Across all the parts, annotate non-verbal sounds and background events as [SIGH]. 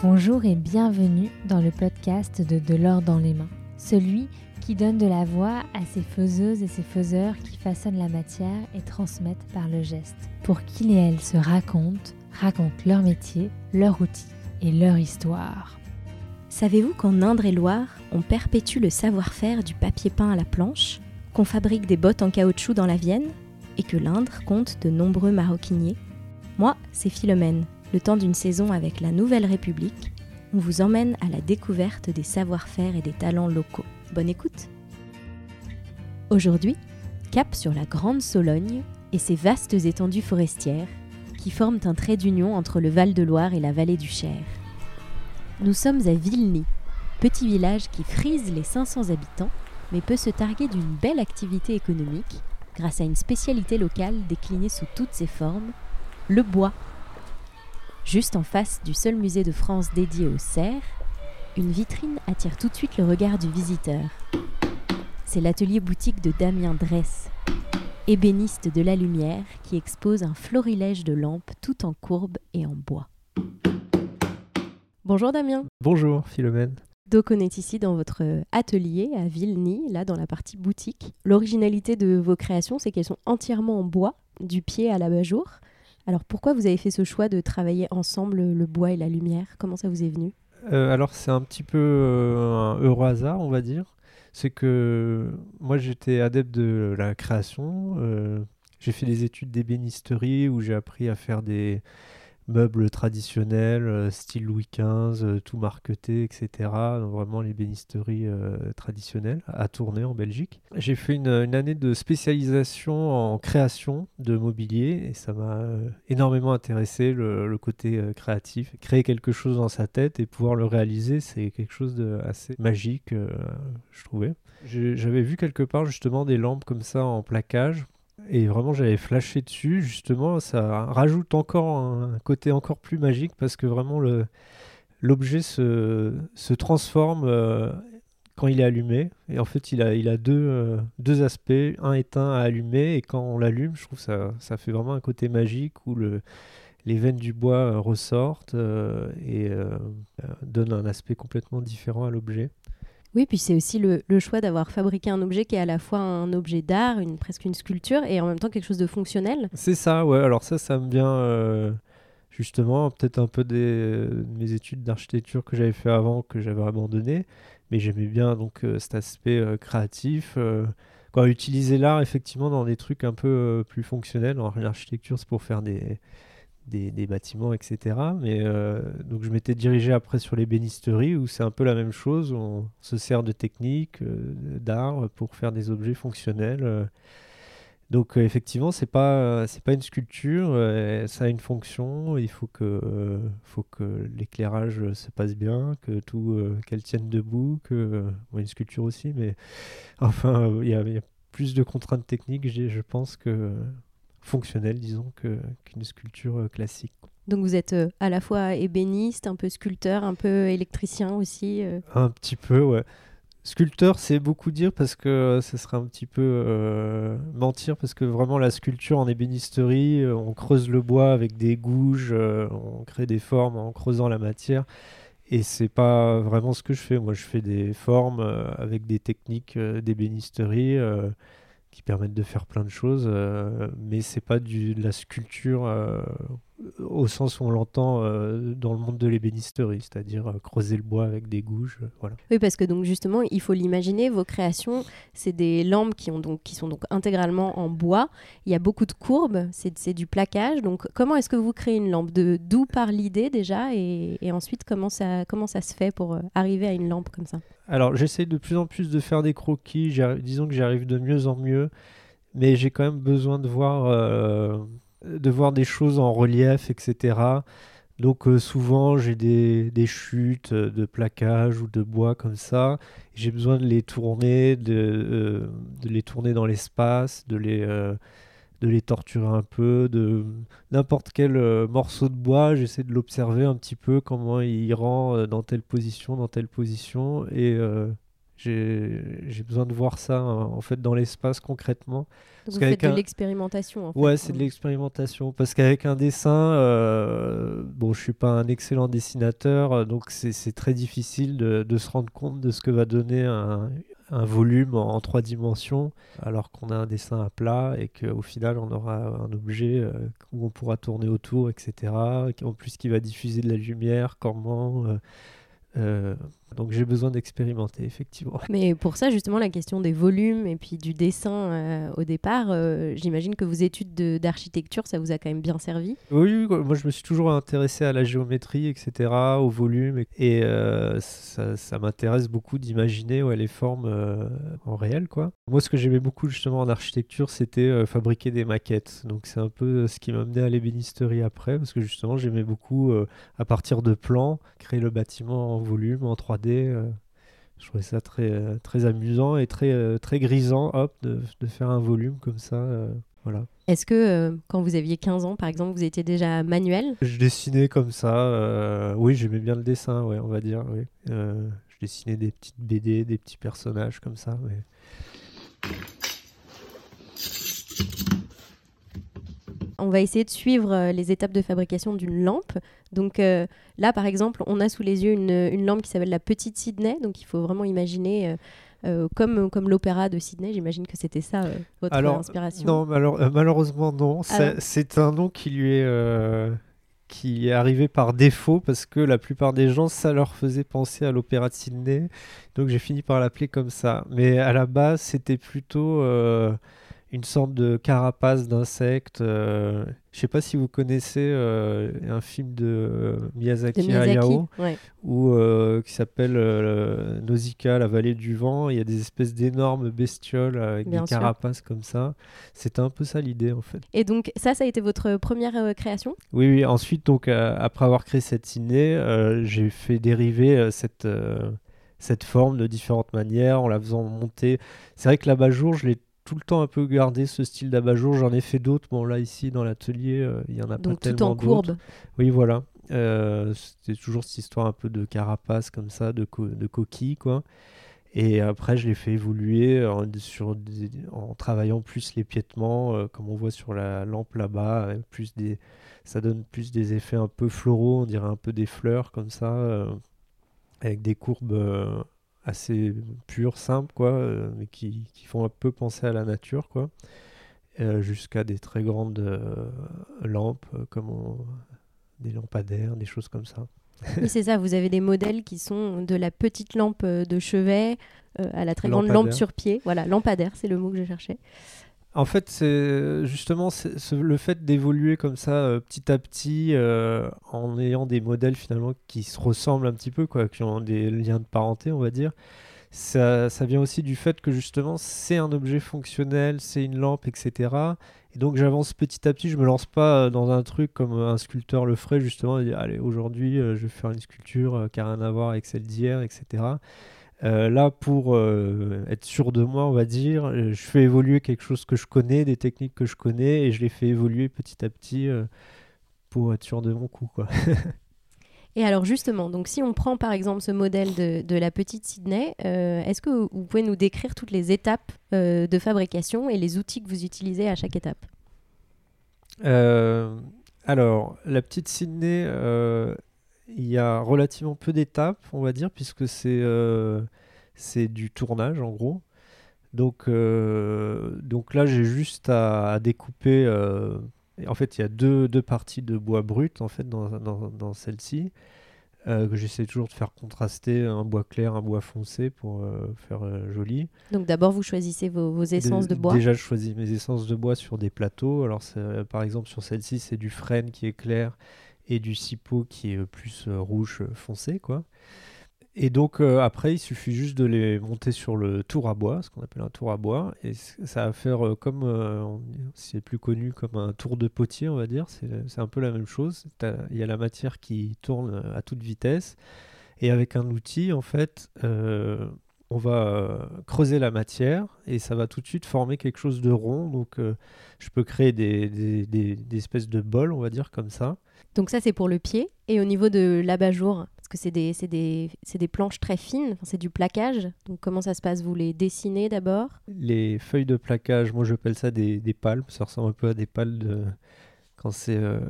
Bonjour et bienvenue dans le podcast de De l'or dans les mains, celui qui donne de la voix à ces faiseuses et ces faiseurs qui façonnent la matière et transmettent par le geste, pour qu'ils et elles se racontent, racontent leur métier, leur outil et leur histoire. Savez-vous qu'en Indre et Loire, on perpétue le savoir-faire du papier peint à la planche, qu'on fabrique des bottes en caoutchouc dans la Vienne, et que l'Indre compte de nombreux maroquiniers? Moi, c'est Philomène le temps d'une saison avec la Nouvelle République, on vous emmène à la découverte des savoir-faire et des talents locaux. Bonne écoute Aujourd'hui, cap sur la Grande Sologne et ses vastes étendues forestières qui forment un trait d'union entre le Val-de-Loire et la vallée du Cher. Nous sommes à Vilny, petit village qui frise les 500 habitants, mais peut se targuer d'une belle activité économique grâce à une spécialité locale déclinée sous toutes ses formes, le bois Juste en face du seul musée de France dédié au cerf, une vitrine attire tout de suite le regard du visiteur. C'est l'atelier boutique de Damien Dresse, ébéniste de la lumière qui expose un florilège de lampes tout en courbe et en bois. Bonjour Damien. Bonjour Philomène. Donc on est ici dans votre atelier à Vilny, là dans la partie boutique. L'originalité de vos créations, c'est qu'elles sont entièrement en bois, du pied à l'abat-jour. Alors pourquoi vous avez fait ce choix de travailler ensemble le bois et la lumière? Comment ça vous est venu? Euh, Alors c'est un petit peu euh, un heureux hasard, on va dire. C'est que moi j'étais adepte de la création. Euh, j'ai fait des études d'ébénisterie où j'ai appris à faire des, meubles traditionnels, euh, style Louis XV, euh, tout marqueté, etc. vraiment les bénisteries euh, traditionnelles à tourner en Belgique. J'ai fait une, année de spécialisation en création de mobilier et ça m'a énormément intéressé le, côté créatif. Créer quelque chose dans sa tête et pouvoir le réaliser, c'est quelque chose d'assez magique, je trouvais. J'avais vu quelque part justement des lampes comme ça en plaquage et vraiment, j'avais flashé dessus. Justement, ça rajoute encore un côté encore plus magique parce que vraiment, l'objet se, se, transforme euh, quand il est allumé. Et en fait, il a, il a deux, euh, deux aspects, un éteint à allumer. Et quand on l'allume, je trouve ça, ça fait vraiment un côté magique où le, les veines du bois euh, ressortent et donnent un aspect complètement différent à l'objet. Oui, puis c'est aussi le, choix d'avoir fabriqué un objet qui est à la fois un objet d'art, presque une sculpture, et en même temps quelque chose de fonctionnel. C'est ça, ouais. Alors ça, ça me vient euh, justement peut-être un peu des, de mes études d'architecture que j'avais fait avant, que j'avais abandonné, mais j'aimais bien donc euh, cet aspect euh, créatif. Utiliser l'art effectivement dans des trucs un peu plus fonctionnels. En architecture, c'est pour faire des des, bâtiments, etc. Mais euh, donc je m'étais dirigé après sur les bénisteries où c'est un peu la même chose. On se sert de techniques, euh, d'art pour faire des objets fonctionnels. Euh. Donc effectivement, c'est pas c'est pas une sculpture, ça a une fonction. Il faut que faut que l'éclairage se passe bien, que tout qu'elle tienne debout, que une sculpture aussi, mais enfin il y, a plus de contraintes techniques, je pense que fonctionnel, disons, qu'une sculpture euh, classique. Donc vous êtes euh, à la fois ébéniste, un peu sculpteur, un peu électricien aussi euh Un petit peu, ouais. Sculpteur, c'est beaucoup dire parce que ce serait un petit peu mentir parce que vraiment la sculpture en ébénisterie, on creuse le bois avec des gouges, on crée des formes en creusant la matière et c'est pas vraiment ce que je fais. Moi, je fais des formes avec des techniques d'ébénisterie qui permettent de faire plein de choses, euh, mais c'est pas du, de la sculpture euh, au sens où on l'entend euh, dans le monde de l'ébénisterie, c'est-à-dire creuser le bois avec des gouges, voilà. Oui, parce que donc justement, il faut l'imaginer, vos créations, c'est des lampes qui, ont donc, qui sont donc intégralement en bois. Il y a beaucoup de courbes, c'est du plaquage. Donc, comment est-ce que vous créez une lampe? De d'où part l'idée déjà, et, et, ensuite comment ça comment ça se fait pour arriver à une lampe comme ça? Alors j'essaie de plus en plus de faire des croquis, disons que j'arrive de mieux en mieux, mais j'ai quand même besoin de voir, euh, de voir des choses en relief, etc. Donc euh, souvent j'ai des, chutes de plaquage ou de bois comme ça. J'ai besoin de les tourner, de, euh, de les tourner dans l'espace, de les de les torturer un peu, de n'importe quel euh, morceau de bois, j'essaie de l'observer un petit peu, comment il rend euh, dans telle position, dans telle position, et euh, j'ai besoin de voir ça en fait dans l'espace concrètement. Donc vous faites de l'expérimentation en fait. Ouais, c'est de l'expérimentation parce qu'avec un dessin, euh, bon, je suis pas un excellent dessinateur, donc c'est très difficile de, de, se rendre compte de ce que va donner un, un volume en, trois dimensions, alors qu'on a un dessin à plat et qu'au final on aura un objet euh, où on pourra tourner autour, etc. En plus qui va diffuser de la lumière, comment. Euh, euh, donc j'ai besoin d'expérimenter, effectivement. Mais pour ça, justement, la question des volumes et puis du dessin euh, au départ, euh, j'imagine que vos études d'architecture, ça vous a quand même bien servi? Oui, moi je me suis toujours intéressé à la géométrie, etc., au volume, et, ça, m'intéresse beaucoup d'imaginer ouais, les formes en réel. Quoi. Moi, ce que j'aimais beaucoup justement en architecture, c'était fabriquer des maquettes. Donc c'est un peu ce qui m'a amené à l'ébénisterie après, parce que justement j'aimais beaucoup, à partir de plans, créer le bâtiment en volume, en 3D euh, je trouvais ça très, euh, très amusant et très, euh, très grisant hop, de, de, faire un volume comme ça. voilà. Est-ce que quand vous aviez 15 ans, par exemple, vous étiez déjà manuel? Je dessinais comme ça. oui, j'aimais bien le dessin, ouais, on va dire. Oui. je dessinais des petites BD, des petits personnages comme ça. On va essayer de suivre les étapes de fabrication d'une lampe. Donc euh, là, par exemple, on a sous les yeux une, lampe qui s'appelle la Petite Sydney. Donc il faut vraiment imaginer, euh, euh, comme, comme l'opéra de Sydney, j'imagine que c'était ça votre inspiration. Non, malheureusement non. C'est un nom qui lui est qui est arrivé par défaut parce que la plupart des gens, ça leur faisait penser à l'opéra de Sydney. Donc j'ai fini par l'appeler comme ça. Mais à la base, c'était plutôt une sorte de carapace d'insecte. Euh, je sais pas si vous connaissez euh, un film de euh, Miyazaki, Hayao qui s'appelle Nausicaa, la vallée du vent. Il y a des espèces d'énormes bestioles avec des carapaces comme ça. C'était un peu ça l'idée en fait. Et donc ça, ça a été votre première création? Oui, oui. Ensuite, donc après avoir créé cette ciné, j'ai fait dériver cette cette forme de différentes manières en la faisant monter. C'est vrai que l'abat-jour, je l'ai tout le temps un peu gardé ce style d'abat-jour. J'en ai fait d'autres. Bon, là, ici, dans l'atelier, euh, il y en a pas tellement tout en courbe. Oui, voilà. Euh, C'était toujours cette histoire un peu de carapace comme ça, de, de coquille, quoi. Et après, je l'ai fait évoluer en, sur en travaillant plus l'épiètement, euh, comme on voit sur la lampe là-bas. Plus des, ça donne plus des effets un peu floraux, on dirait un peu des fleurs comme ça, euh, avec des courbes assez purs, simples, quoi, euh, mais qui, qui, font un peu penser à la nature, quoi. Euh, jusqu'à des très grandes euh, lampes, comme des lampadaires, des choses comme ça. Oui, c'est ça, vous avez des modèles qui sont de la petite lampe de chevet à la très grande lampe sur pied. Voilà, lampadaire, c'est le mot que je cherchais. En fait, c'est justement le fait d'évoluer comme ça euh, petit à petit euh, en ayant des modèles finalement qui se ressemblent un petit peu, quoi, qui ont des liens de parenté, on va dire. Ça, vient aussi du fait que justement c'est un objet fonctionnel, c'est une lampe, etc. Et donc j'avance petit à petit, je me lance pas euh, dans un truc comme un sculpteur le ferait justement, allez aujourd'hui je vais faire une sculpture qui n'a rien à voir avec celle d'hier, etc. Euh, là, pour euh, être sûr de moi, on va dire, euh, je fais évoluer quelque chose que je connais, des techniques que je connais, et je les fais évoluer petit à petit pour être sûr de mon coup. Quoi. [LAUGHS] et alors justement, donc si on prend par exemple ce modèle de, de la petite Sydney, est-ce que vous pouvez nous décrire toutes les étapes de fabrication et les outils que vous utilisez à chaque étape? Alors, la petite Sydney, il y a relativement peu d'étapes, on va dire, puisque c'est euh, du tournage en gros. Donc, euh, donc là, j'ai juste à, découper. Euh, en fait, il y a deux, deux, parties de bois brut en fait dans, dans, dans celle-ci. que j'essaie toujours de faire contraster un bois clair, un bois foncé pour faire joli. Donc d'abord vous choisissez vos, vos essences de, bois. Déjà je choisis mes essences de bois sur des plateaux. Alors par exemple sur celle-ci c'est du frêne qui est clair et du cipo qui est plus euh, rouge euh, foncé, quoi. Et donc euh, après, il suffit juste de les monter sur le tour à bois, ce qu'on appelle un tour à bois, et ça va faire comme, c'est plus connu comme un tour de potier, on va dire. C'est un peu la même chose. Il y a la matière qui tourne à toute vitesse, et avec un outil, en fait, on va creuser la matière, et ça va tout de suite former quelque chose de rond. Donc je peux créer des, des espèces de bols, on va dire comme ça. Donc ça, c'est pour le pied. Et au niveau de l'abat-jour, parce que c'est des, des, des planches très fines, c'est du plaquage. Donc comment ça se passe? Vous les dessinez d'abord? Les feuilles de plaquage, moi j'appelle ça des, des pales. Ça ressemble un peu à des pales de. Quand c'est, euh,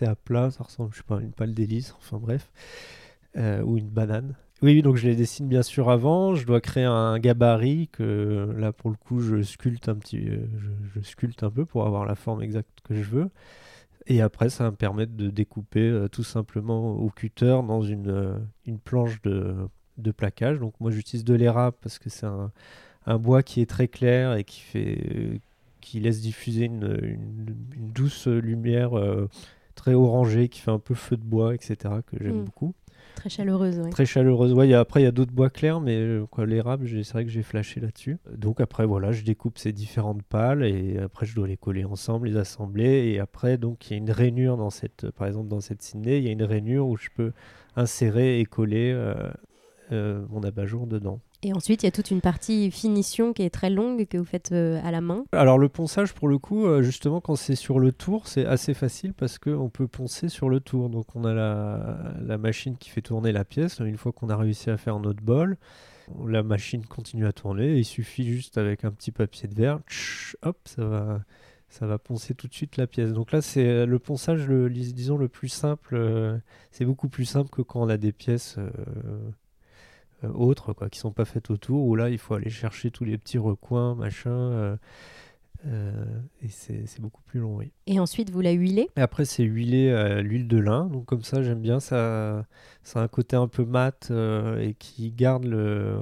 à plat, ça ressemble, je sais pas, à une pale d'hélice, enfin bref. Euh, ou une banane. Oui, donc je les dessine bien sûr avant. Je dois créer un gabarit que là pour le coup je sculpte un petit, euh, je sculpte un peu pour avoir la forme exacte que je veux. Et après, ça va me permettre de découper euh, tout simplement au cutter dans une, euh, une planche de, de plaquage. Donc moi j'utilise de l'érable parce que c'est un, un bois qui est très clair et qui fait euh, qui laisse diffuser une, une- une douce lumière euh, très orangée qui fait un peu feu de bois, etc. que j'aime Mm. beaucoup. Très chaleureuse. Très chaleureuse. Ouais, après, il y a d'autres bois clairs, mais euh, l'érable, c'est vrai que j'ai flashé là-dessus. Donc après, voilà, je découpe ces différentes pales et après, je dois les coller ensemble, les assembler. Et après, donc, il y a une rainure dans cette, par exemple, dans cette Sydney, il y a une rainure où je peux insérer et coller euh, euh, mon abat-jour dedans. Et ensuite, il y a toute une partie finition qui est très longue que vous faites euh, à la main. Alors le ponçage pour le coup, euh, justement quand c'est sur le tour, c'est assez facile parce qu'on peut poncer sur le tour. Donc on a la, machine qui fait tourner la pièce. Une fois qu'on a réussi à faire notre bol, la machine continue à tourner. Il suffit juste avec un petit papier de verre, hop, ça va, ça va poncer tout de suite la pièce. Donc là c'est euh, le ponçage, disons le plus simple. c'est beaucoup plus simple que quand on a des pièces. Euh, autres quoi, qui sont pas faites autour, où là il faut aller chercher tous les petits recoins, machin, euh, euh, et c'est beaucoup plus long, oui. Et ensuite, vous la huilez? Et après c'est huilé à l'huile de lin, donc comme ça j'aime bien, ça, ça a un côté un peu mat euh, et qui garde le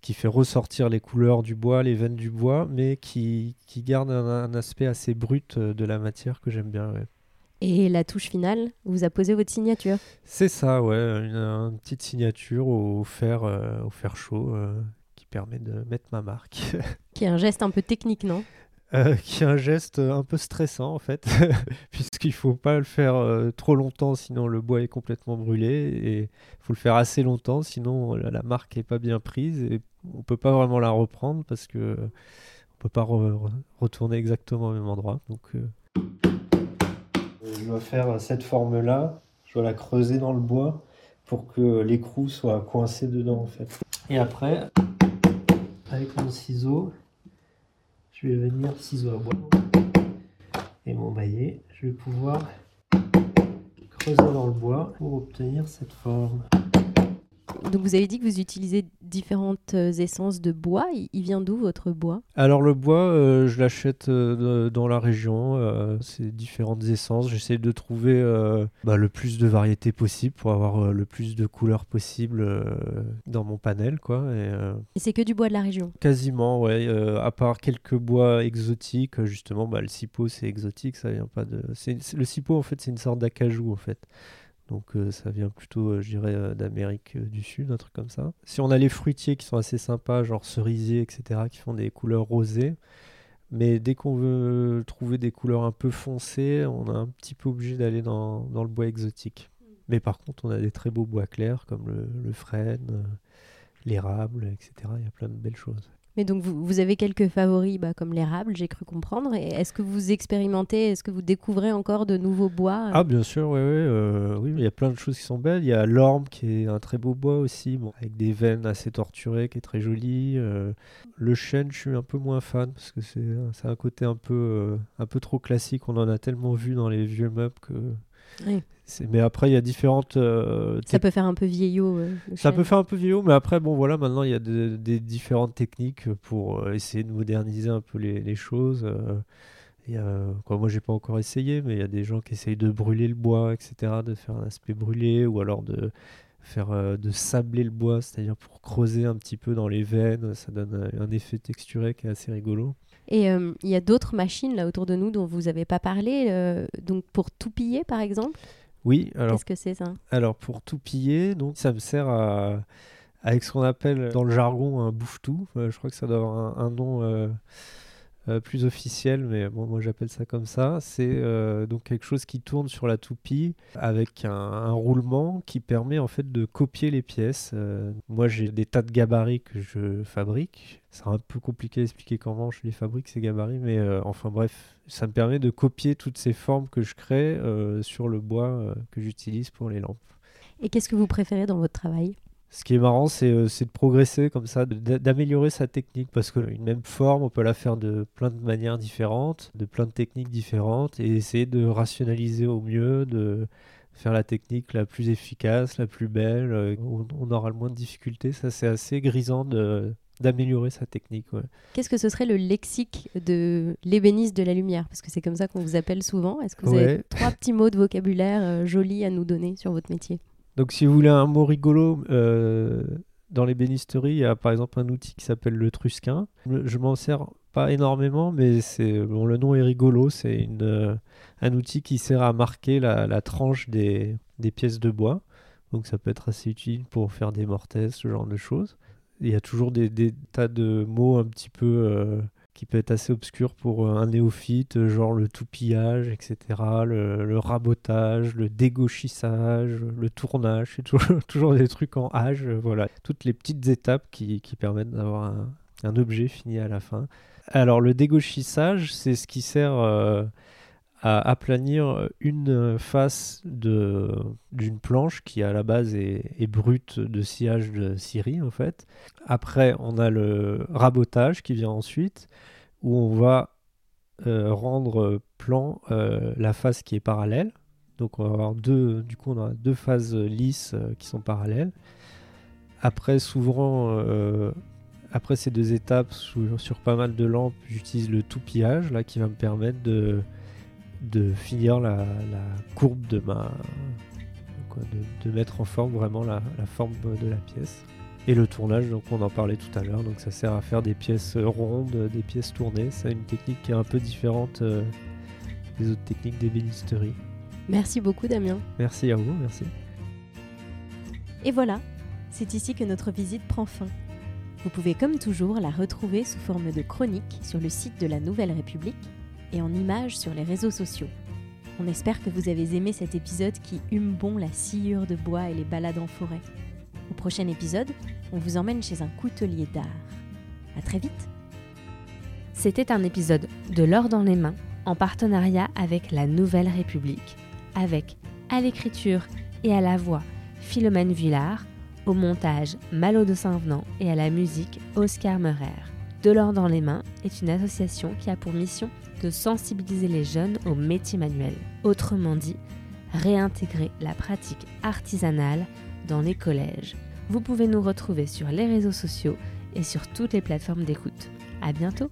qui fait ressortir les couleurs du bois, les veines du bois, mais qui, qui garde un, un aspect assez brut de la matière que j'aime bien. ouais. Et la touche finale, vous apposez votre signature. C'est ça, ouais, une, une petite signature au fer, euh, au fer chaud euh, qui permet de mettre ma marque. [LAUGHS] Qui est un geste un peu technique, non? Euh, qui est un geste un peu stressant en fait, [LAUGHS] puisqu'il faut pas le faire euh, trop longtemps, sinon le bois est complètement brûlé, et il faut le faire assez longtemps, sinon la, la marque est pas bien prise et on peut pas vraiment la reprendre parce que on peut pas re- re- retourner exactement au même endroit. Donc, euh, je dois faire cette forme-là, je dois la creuser dans le bois pour que l'écrou soit coincé dedans en fait. Et après, avec mon ciseau, je vais venir ciseau à bois et mon maillet, je vais pouvoir creuser dans le bois pour obtenir cette forme. Donc vous avez dit que vous utilisez différentes euh, essences de bois. Il, vient d'où votre bois? Alors le bois, euh, je l'achète euh, dans la région, euh, c'est différentes essences. J'essaie de trouver bah, le plus de variétés possible pour avoir le plus de couleurs possible dans mon panel, quoi. Et, Et c'est que du bois de la région? quasiment, ouais. à part quelques bois exotiques, justement, bah, le cipo c'est exotique, ça vient pas de. le cipo en fait c'est une sorte d'acajou en fait. Donc euh, ça vient plutôt, euh, je dirais, euh, d'Amérique du Sud, un truc comme ça. Si on a les fruitiers qui sont assez sympas, genre cerisier, etc., qui font des couleurs rosées, mais dès qu'on veut trouver des couleurs un peu foncées, on est un petit peu obligé d'aller dans, le bois exotique. Mais par contre, on a des très beaux bois clairs comme le, frêne, l'érable, etc. Il y a plein de belles choses. Mais donc vous, avez quelques favoris bah, comme l'érable, j'ai cru comprendre. Et est-ce que vous expérimentez, est-ce que vous découvrez encore de nouveaux bois euh Ah bien sûr, ouais, euh, oui, il y a plein de choses qui sont belles. Il y a l'orme qui est un très beau bois aussi, avec des veines assez torturées, qui est très joli. euh. le chêne, je suis un peu moins fan parce que c'est c'est un côté un peu, euh, un peu trop classique. On en a tellement vu dans les vieux meubles que. Oui. Mais après, il y a différentes. euh, Ça peut faire un peu vieillot. euh, ça peut faire un peu vieillot, mais après, bon, voilà, maintenant, il y a de- des différentes techniques pour euh, essayer de moderniser un peu les, les choses. euh. Il y a, quoi, moi, j'ai pas encore essayé, mais il y a des gens qui essayent de brûler le bois, etc., de faire un aspect brûlé, ou alors de faire euh, de sabler le bois, c'est-à-dire pour creuser un petit peu dans les veines. Ça donne un, un effet texturé qui est assez rigolo. Et euh, il y a d'autres machines là autour de nous dont vous n'avez pas parlé. euh, donc pour tout piller par exemple, Oui, alors qu'est-ce que c'est ça Alors pour tout piller, donc ça me sert à avec ce qu'on appelle dans le jargon un bouffe-tout. Euh, je crois que ça doit avoir un, un nom euh, plus officiel, mais bon, moi j'appelle ça comme ça. C'est euh, donc quelque chose qui tourne sur la toupie avec un, roulement qui permet en fait de copier les pièces. Euh, moi j'ai des tas de gabarits que je fabrique. C'est un peu compliqué d'expliquer comment je les fabrique ces gabarits, mais enfin bref, ça me permet de copier toutes ces formes que je crée sur le bois que j'utilise pour les lampes. Et qu'est-ce que vous préférez dans votre travail? Ce qui est marrant, c'est de progresser comme ça, d'améliorer sa technique, parce qu'une même forme, on peut la faire de plein de manières différentes, de plein de techniques différentes, et essayer de rationaliser au mieux, de faire la technique la plus efficace, la plus belle, où on aura le moins de difficultés. Ça, c'est assez grisant de, d'améliorer sa technique. Qu'est-ce que ce serait le lexique de l'ébéniste de la lumière? Parce que c'est comme ça qu'on vous appelle souvent. Est-ce que vous avez trois petits mots de vocabulaire euh, jolis à nous donner sur votre métier? Donc si vous voulez un mot rigolo, euh, dans l'ébénisterie, il y a par exemple un outil qui s'appelle le trusquin. Je m'en sers pas énormément, mais le nom est rigolo. C'est euh, un outil qui sert à marquer la, tranche des, des pièces de bois. Donc ça peut être assez utile pour faire des mortaises, ce genre de choses il y a toujours des, tas de mots un petit peu euh, qui peuvent être assez obscurs pour euh, un néophyte, genre le toupillage, etc., le, rabotage, le dégauchissage, le tournage, c'est toujours, [LAUGHS] toujours, des trucs en âge, voilà, toutes les petites étapes qui, permettent d'avoir un, objet fini à la fin. Alors le dégauchissage, c'est ce qui sert euh, à aplanir une face d'une planche qui à la base est, brute de sciage de scierie en fait. Après on a le rabotage qui vient ensuite où on va euh, rendre plan euh, la face qui est parallèle. Donc on va avoir deux, du coup on a deux phases lisses euh, qui sont parallèles. Après souvent après ces deux étapes sur, sur pas mal de lampes j'utilise le toupillage là qui va me permettre de de finir la, courbe de ma. de, mettre en forme vraiment la, forme de la pièce. Et le tournage, donc on en parlait tout à l'heure, donc ça sert à faire des pièces rondes, des pièces tournées. C'est une technique qui est un peu différente euh, des autres techniques d'ébénisterie. Merci beaucoup Damien. Merci à vous, merci. Et voilà, c'est ici que notre visite prend fin. Vous pouvez comme toujours la retrouver sous forme de chronique sur le site de la Nouvelle République et en images sur les réseaux sociaux. On espère que vous avez aimé cet épisode qui hume bon la sciure de bois et les balades en forêt. Au prochain épisode, on vous emmène chez un coutelier d'art. À très vite C'était un épisode de L'or dans les mains en partenariat avec la Nouvelle République, avec à l'écriture et à la voix Philomène Villard, au montage Malo de Saint-Venant et à la musique Oscar Meurer. De l'or dans les mains est une association qui a pour mission de sensibiliser les jeunes aux métiers manuels. Autrement dit, réintégrer la pratique artisanale dans les collèges. Vous pouvez nous retrouver sur les réseaux sociaux et sur toutes les plateformes d'écoute. À bientôt!